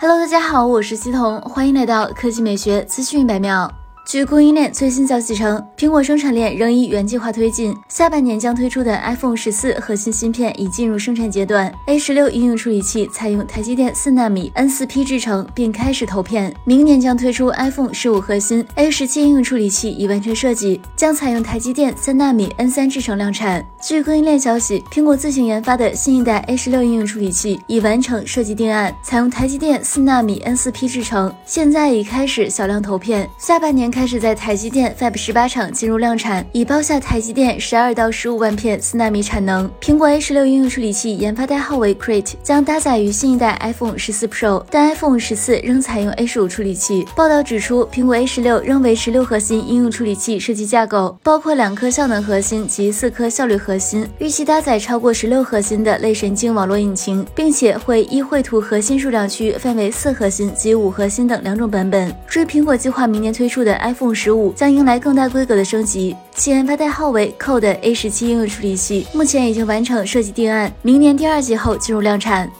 Hello，大家好，我是西彤，欢迎来到科技美学资讯一百秒。据供应链最新消息称，苹果生产链仍以原计划推进，下半年将推出的 iPhone 十四核心芯片已进入生产阶段。A 十六应用处理器采用台积电四纳米 N 四 P 制程，并开始投片。明年将推出 iPhone 十五核心 A 十七应用处理器已完成设计，将采用台积电三纳米 N 三制程量产。据供应链消息，苹果自行研发的新一代 A 十六应用处理器已完成设计定案，采用台积电四纳米 N 四 P 制程，现在已开始小量投片，下半年开开始在台积电 Fab 十八厂进入量产，已包下台积电十二到十五万片四纳米产能。苹果 A 十六应用处理器研发代号为 Crate，将搭载于新一代 iPhone 十四 Pro，但 iPhone 十四仍采用 A 十五处理器。报道指出，苹果 A 十六仍维持六核心应用处理器设计架构，包括两颗效能核心及四颗效率核心，预期搭载超过十六核心的类神经网络引擎，并且会依绘图核心数量区分为四核心及五核心等两种版本。至于苹果计划明年推出的 iPhone 十。五将迎来更大规格的升级，其研发代号为 Code A 十七应用处理器，目前已经完成设计定案，明年第二季后进入量产。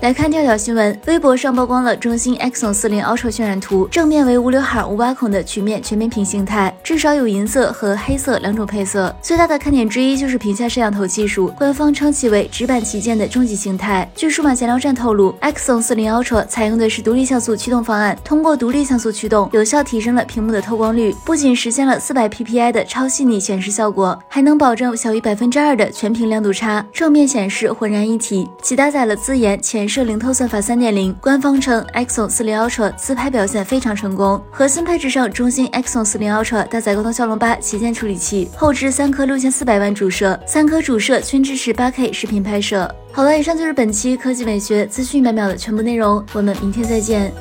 来看跳跳新闻，微博上曝光了中兴 Exynos 四零 Ultra 渲染图，正面为无刘海无挖孔的曲面全面屏形态，至少有银色和黑色两种配色。最大的看点之一就是屏下摄像头技术，官方称其为直板旗舰的终极形态。据数码闲聊站透露，Exynos 四零 Ultra 采用的是独立像素驱动方案，通过独立像素驱动，有效提升了屏幕的透光率，不仅实现了四百 PPI 的超细腻显示效果，还能保证小于百分之二的全屏亮度差，正面显示浑然一体。其搭载了自研前。摄零透算法三点零，官方称，Xo 四零 Ultra 自拍表现非常成功。核心配置上，中兴 Xo 四零 Ultra 搭载高通骁龙八旗舰处理器，后置三颗六千四百万主摄，三颗主摄均支持八 K 视频拍摄。好了，以上就是本期科技美学资讯百秒的全部内容，我们明天再见。